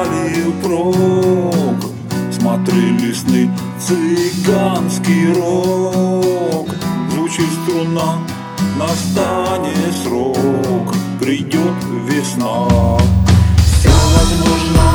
ставил прок. Смотрели сны цыганский рок. Звучит струна, настанет срок. Придет весна. Все возможно